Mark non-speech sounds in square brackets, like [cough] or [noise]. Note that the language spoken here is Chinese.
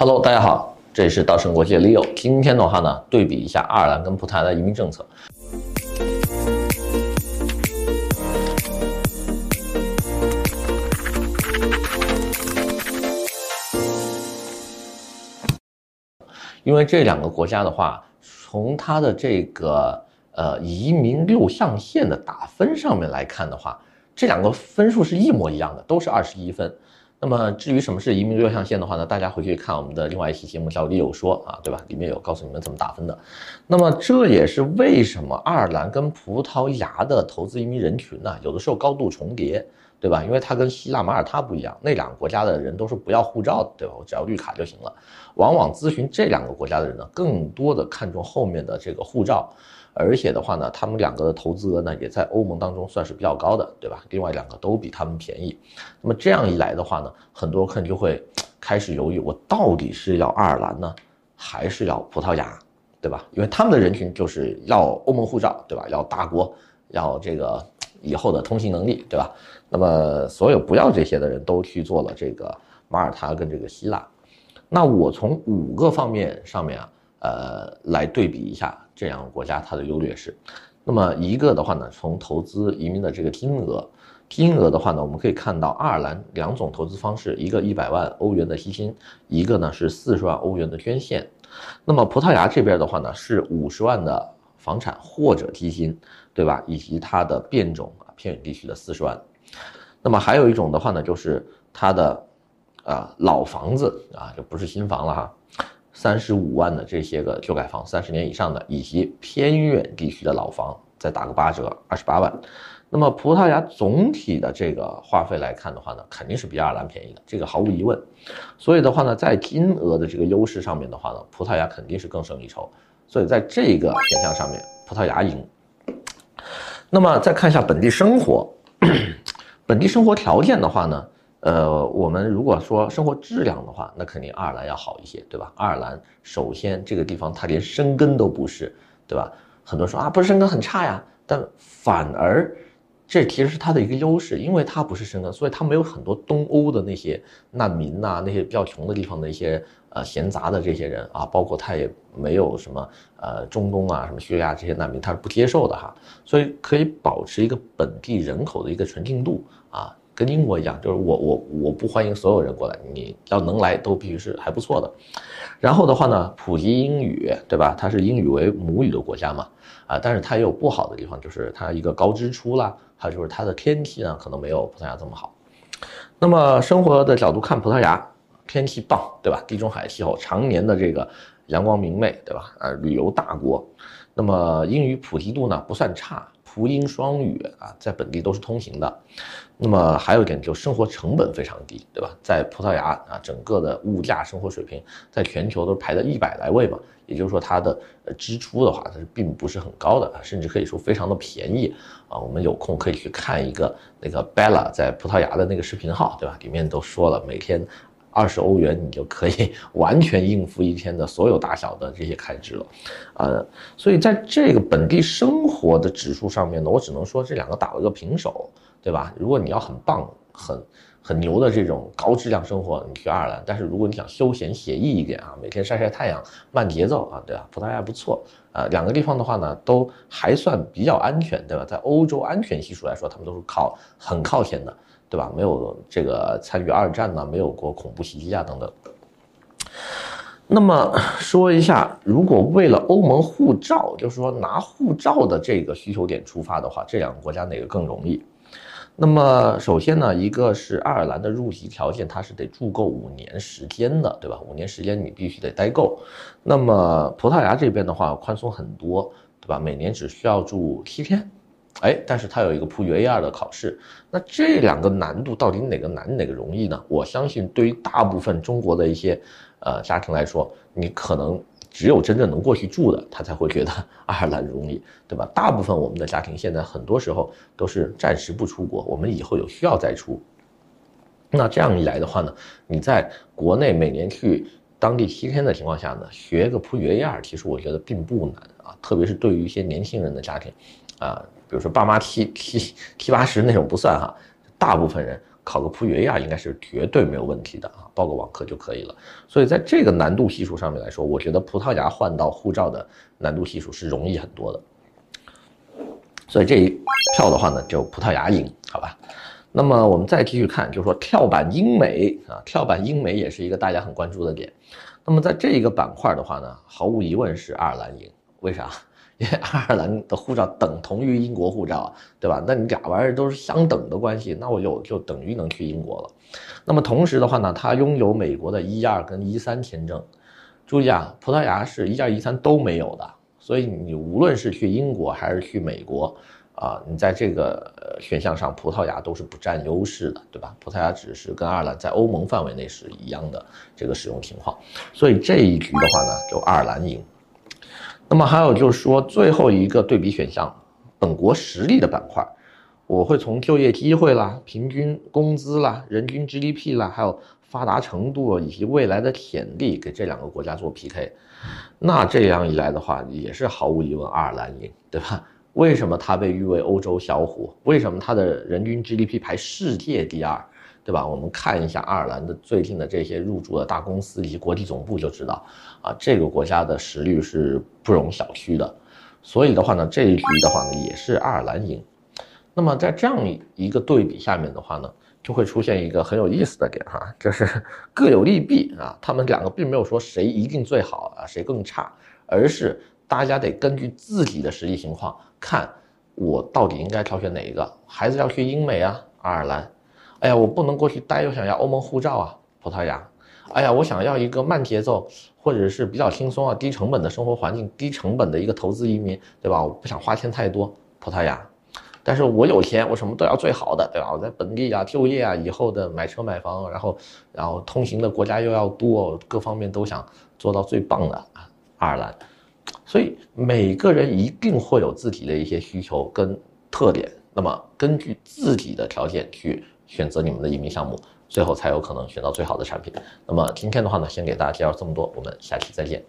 Hello，大家好，这里是稻盛国际的 Leo。今天的话呢，对比一下爱尔兰跟葡萄牙的移民政策。因为这两个国家的话，从它的这个呃移民六象限的打分上面来看的话，这两个分数是一模一样的，都是二十一分。那么至于什么是移民六象限的话呢，大家回去看我们的另外一期节目叫 Leo 说啊，对吧？里面有告诉你们怎么打分的。那么这也是为什么爱尔兰跟葡萄牙的投资移民人群呢，有的时候高度重叠，对吧？因为它跟希腊、马耳他不一样，那两个国家的人都是不要护照的，对吧？我只要绿卡就行了。往往咨询这两个国家的人呢，更多的看重后面的这个护照。而且的话呢，他们两个的投资额呢，也在欧盟当中算是比较高的，对吧？另外两个都比他们便宜。那么这样一来的话呢，很多客人就会开始犹豫，我到底是要爱尔兰呢，还是要葡萄牙，对吧？因为他们的人群就是要欧盟护照，对吧？要大国，要这个以后的通行能力，对吧？那么所有不要这些的人都去做了这个马耳他跟这个希腊。那我从五个方面上面啊。呃，来对比一下这两个国家它的优劣势。那么一个的话呢，从投资移民的这个金额，金额的话呢，我们可以看到爱尔兰两种投资方式，一个一百万欧元的基金，一个呢是四十万欧元的捐献。那么葡萄牙这边的话呢，是五十万的房产或者基金，对吧？以及它的变种啊偏远地区的四十万。那么还有一种的话呢，就是它的啊老房子啊，就不是新房了哈。三十五万的这些个旧改房，三十年以上的，以及偏远地区的老房，再打个八折，二十八万。那么葡萄牙总体的这个花费来看的话呢，肯定是比爱尔兰便宜的，这个毫无疑问。所以的话呢，在金额的这个优势上面的话呢，葡萄牙肯定是更胜一筹。所以在这个选项上面，葡萄牙赢。那么再看一下本地生活，[coughs] 本地生活条件的话呢？呃，我们如果说生活质量的话，那肯定爱尔兰要好一些，对吧？爱尔兰首先这个地方它连生根都不是，对吧？很多人说啊，不是生根很差呀，但反而这其实是它的一个优势，因为它不是生根，所以它没有很多东欧的那些难民呐，那些比较穷的地方的一些呃闲杂的这些人啊，包括它也没有什么呃中东啊、什么叙利亚这些难民，它是不接受的哈，所以可以保持一个本地人口的一个纯净度啊。跟英国一样，就是我我我不欢迎所有人过来，你要能来都必须是还不错的。然后的话呢，普及英语，对吧？它是英语为母语的国家嘛，啊，但是它也有不好的地方，就是它一个高支出啦，还有就是它的天气呢，可能没有葡萄牙这么好。那么生活的角度看，葡萄牙天气棒，对吧？地中海气候，常年的这个阳光明媚，对吧？啊，旅游大国，那么英语普及度呢不算差。葡英双语啊，在本地都是通行的。那么还有一点，就是生活成本非常低，对吧？在葡萄牙啊，整个的物价生活水平在全球都排在一百来位嘛。也就是说，它的支出的话，它是并不是很高的，甚至可以说非常的便宜啊。我们有空可以去看一个那个 Bella 在葡萄牙的那个视频号，对吧？里面都说了，每天。二十欧元，你就可以 [laughs] 完全应付一天的所有大小的这些开支了，呃，所以在这个本地生活的指数上面呢，我只能说这两个打了个平手，对吧？如果你要很棒、很很牛的这种高质量生活，你去爱尔兰；但是如果你想休闲写意一点啊，每天晒晒太阳、慢节奏啊，对吧？葡萄牙不错啊，两个地方的话呢，都还算比较安全，对吧？在欧洲安全系数来说，他们都是靠很靠前的。对吧？没有这个参与二战呢，没有过恐怖袭击啊等等。那么说一下，如果为了欧盟护照，就是说拿护照的这个需求点出发的话，这两个国家哪个更容易？那么首先呢，一个是爱尔兰的入籍条件，它是得住够五年时间的，对吧？五年时间你必须得待够。那么葡萄牙这边的话宽松很多，对吧？每年只需要住七天。哎，但是它有一个葡语 A2 的考试，那这两个难度到底哪个难哪个容易呢？我相信对于大部分中国的一些呃家庭来说，你可能只有真正能过去住的，他才会觉得 [laughs] 爱尔兰容易，对吧？大部分我们的家庭现在很多时候都是暂时不出国，我们以后有需要再出。那这样一来的话呢，你在国内每年去当地七天的情况下呢，学个葡语 A2，其实我觉得并不难啊，特别是对于一些年轻人的家庭，啊。比如说爸妈七七七八十那种不算哈，大部分人考个普语 A2 应该是绝对没有问题的啊，报个网课就可以了。所以在这个难度系数上面来说，我觉得葡萄牙换到护照的难度系数是容易很多的。所以这一票的话呢，就葡萄牙赢，好吧？那么我们再继续看，就是说跳板英美啊，跳板英美也是一个大家很关注的点。那么在这一个板块的话呢，毫无疑问是爱尔兰赢，为啥？因为爱尔兰的护照等同于英国护照，对吧？那你俩玩意儿都是相等的关系，那我就就等于能去英国了。那么同时的话呢，它拥有美国的一二跟一三签证。注意啊，葡萄牙是一二一三都没有的，所以你无论是去英国还是去美国。啊，你在这个选项上，葡萄牙都是不占优势的，对吧？葡萄牙只是跟爱尔兰在欧盟范围内是一样的这个使用情况，所以这一局的话呢，就爱尔兰赢。那么还有就是说，最后一个对比选项，本国实力的板块，我会从就业机会啦、平均工资啦、人均 GDP 啦，还有发达程度以及未来的潜力，给这两个国家做 PK。那这样一来的话，也是毫无疑问爱尔兰赢，对吧？为什么它被誉为欧洲小虎？为什么它的人均 GDP 排世界第二，对吧？我们看一下爱尔兰的最近的这些入驻的大公司以及国际总部就知道，啊，这个国家的实力是不容小觑的。所以的话呢，这一局的话呢，也是爱尔兰赢。那么在这样一个对比下面的话呢，就会出现一个很有意思的点哈，就是各有利弊啊。他们两个并没有说谁一定最好啊，谁更差，而是。大家得根据自己的实际情况看，我到底应该挑选哪一个？孩子要去英美啊，爱尔兰。哎呀，我不能过去待，又想要欧盟护照啊，葡萄牙。哎呀，我想要一个慢节奏或者是比较轻松啊、低成本的生活环境、低成本的一个投资移民，对吧？我不想花钱太多，葡萄牙。但是我有钱，我什么都要最好的，对吧？我在本地啊就业啊，以后的买车买房，然后然后通行的国家又要多，各方面都想做到最棒的啊，爱尔兰。所以每个人一定会有自己的一些需求跟特点，那么根据自己的条件去选择你们的移民项目，最后才有可能选到最好的产品。那么今天的话呢，先给大家介绍这么多，我们下期再见。